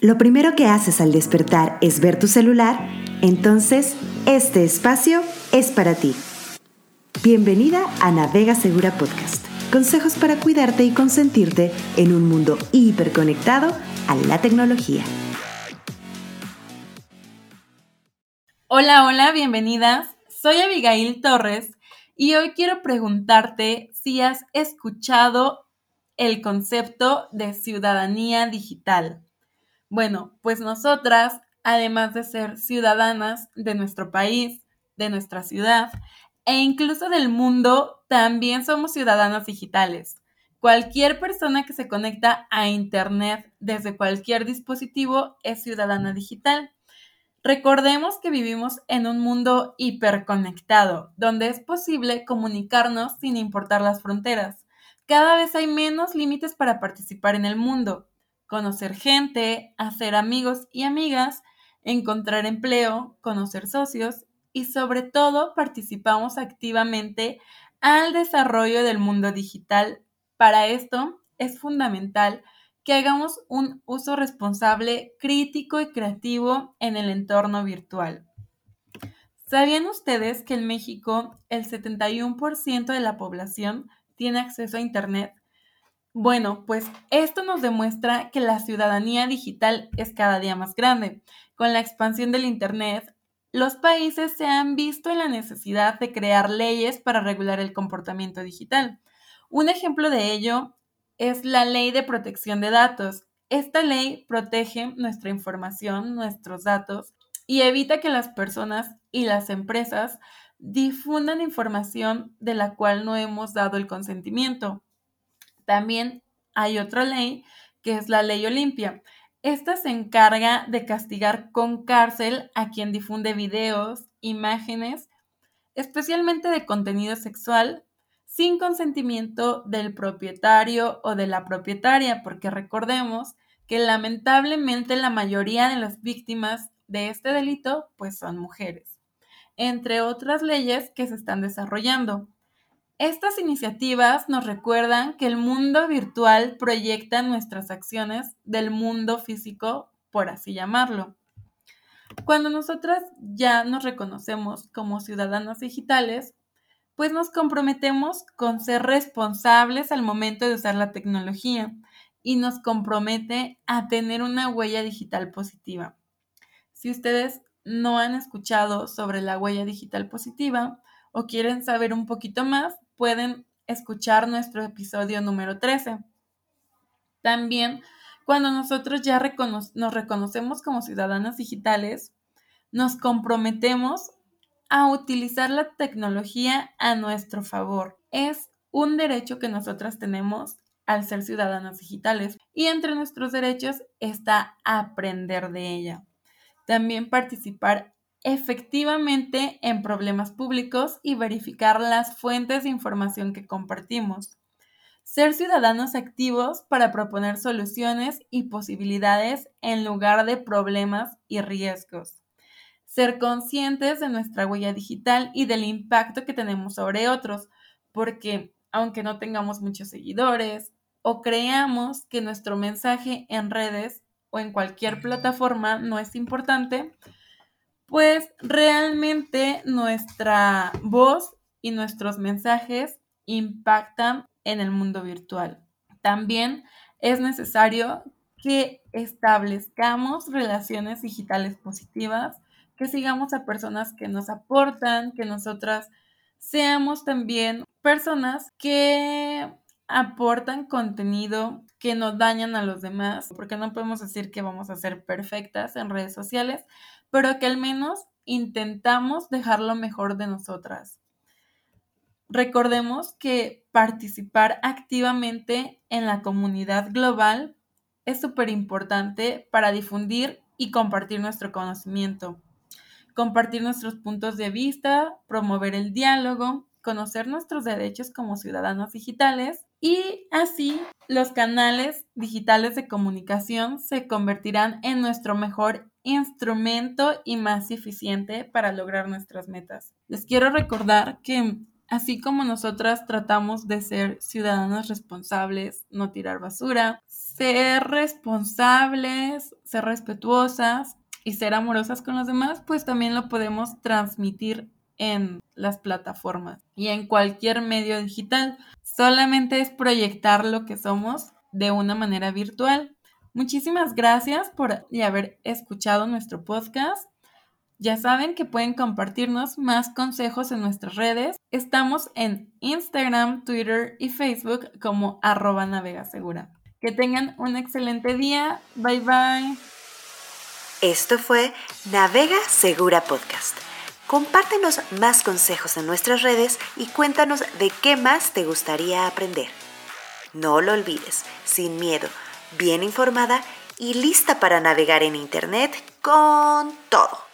lo primero que haces al despertar es ver tu celular, entonces este espacio es para ti. Bienvenida a Navega Segura Podcast. Consejos para cuidarte y consentirte en un mundo hiperconectado a la tecnología. Hola, hola, bienvenidas. Soy Abigail Torres y hoy quiero preguntarte si has escuchado el concepto de ciudadanía digital. Bueno, pues nosotras, además de ser ciudadanas de nuestro país, de nuestra ciudad e incluso del mundo, también somos ciudadanas digitales. Cualquier persona que se conecta a Internet desde cualquier dispositivo es ciudadana digital. Recordemos que vivimos en un mundo hiperconectado, donde es posible comunicarnos sin importar las fronteras. Cada vez hay menos límites para participar en el mundo conocer gente, hacer amigos y amigas, encontrar empleo, conocer socios y sobre todo participamos activamente al desarrollo del mundo digital. Para esto es fundamental que hagamos un uso responsable, crítico y creativo en el entorno virtual. ¿Sabían ustedes que en México el 71% de la población tiene acceso a Internet? Bueno, pues esto nos demuestra que la ciudadanía digital es cada día más grande. Con la expansión del Internet, los países se han visto en la necesidad de crear leyes para regular el comportamiento digital. Un ejemplo de ello es la Ley de Protección de Datos. Esta ley protege nuestra información, nuestros datos, y evita que las personas y las empresas difundan información de la cual no hemos dado el consentimiento. También hay otra ley que es la ley Olimpia. Esta se encarga de castigar con cárcel a quien difunde videos, imágenes, especialmente de contenido sexual, sin consentimiento del propietario o de la propietaria, porque recordemos que lamentablemente la mayoría de las víctimas de este delito pues son mujeres, entre otras leyes que se están desarrollando. Estas iniciativas nos recuerdan que el mundo virtual proyecta nuestras acciones del mundo físico, por así llamarlo. Cuando nosotras ya nos reconocemos como ciudadanos digitales, pues nos comprometemos con ser responsables al momento de usar la tecnología y nos compromete a tener una huella digital positiva. Si ustedes no han escuchado sobre la huella digital positiva o quieren saber un poquito más, pueden escuchar nuestro episodio número 13. También, cuando nosotros ya nos reconocemos como ciudadanas digitales, nos comprometemos a utilizar la tecnología a nuestro favor. Es un derecho que nosotras tenemos al ser ciudadanas digitales y entre nuestros derechos está aprender de ella. También participar efectivamente en problemas públicos y verificar las fuentes de información que compartimos. Ser ciudadanos activos para proponer soluciones y posibilidades en lugar de problemas y riesgos. Ser conscientes de nuestra huella digital y del impacto que tenemos sobre otros, porque aunque no tengamos muchos seguidores o creamos que nuestro mensaje en redes o en cualquier plataforma no es importante, pues realmente nuestra voz y nuestros mensajes impactan en el mundo virtual. También es necesario que establezcamos relaciones digitales positivas, que sigamos a personas que nos aportan, que nosotras seamos también personas que aportan contenido que no dañan a los demás, porque no podemos decir que vamos a ser perfectas en redes sociales, pero que al menos intentamos dejar lo mejor de nosotras. Recordemos que participar activamente en la comunidad global es súper importante para difundir y compartir nuestro conocimiento, compartir nuestros puntos de vista, promover el diálogo, conocer nuestros derechos como ciudadanos digitales y así los canales digitales de comunicación se convertirán en nuestro mejor instrumento y más eficiente para lograr nuestras metas. Les quiero recordar que así como nosotras tratamos de ser ciudadanos responsables, no tirar basura, ser responsables, ser respetuosas y ser amorosas con los demás, pues también lo podemos transmitir en las plataformas y en cualquier medio digital. Solamente es proyectar lo que somos de una manera virtual. Muchísimas gracias por haber escuchado nuestro podcast. Ya saben que pueden compartirnos más consejos en nuestras redes. Estamos en Instagram, Twitter y Facebook como arroba navegasegura. Que tengan un excelente día. Bye bye. Esto fue Navega Segura Podcast. Compártenos más consejos en nuestras redes y cuéntanos de qué más te gustaría aprender. No lo olvides, sin miedo, bien informada y lista para navegar en Internet con todo.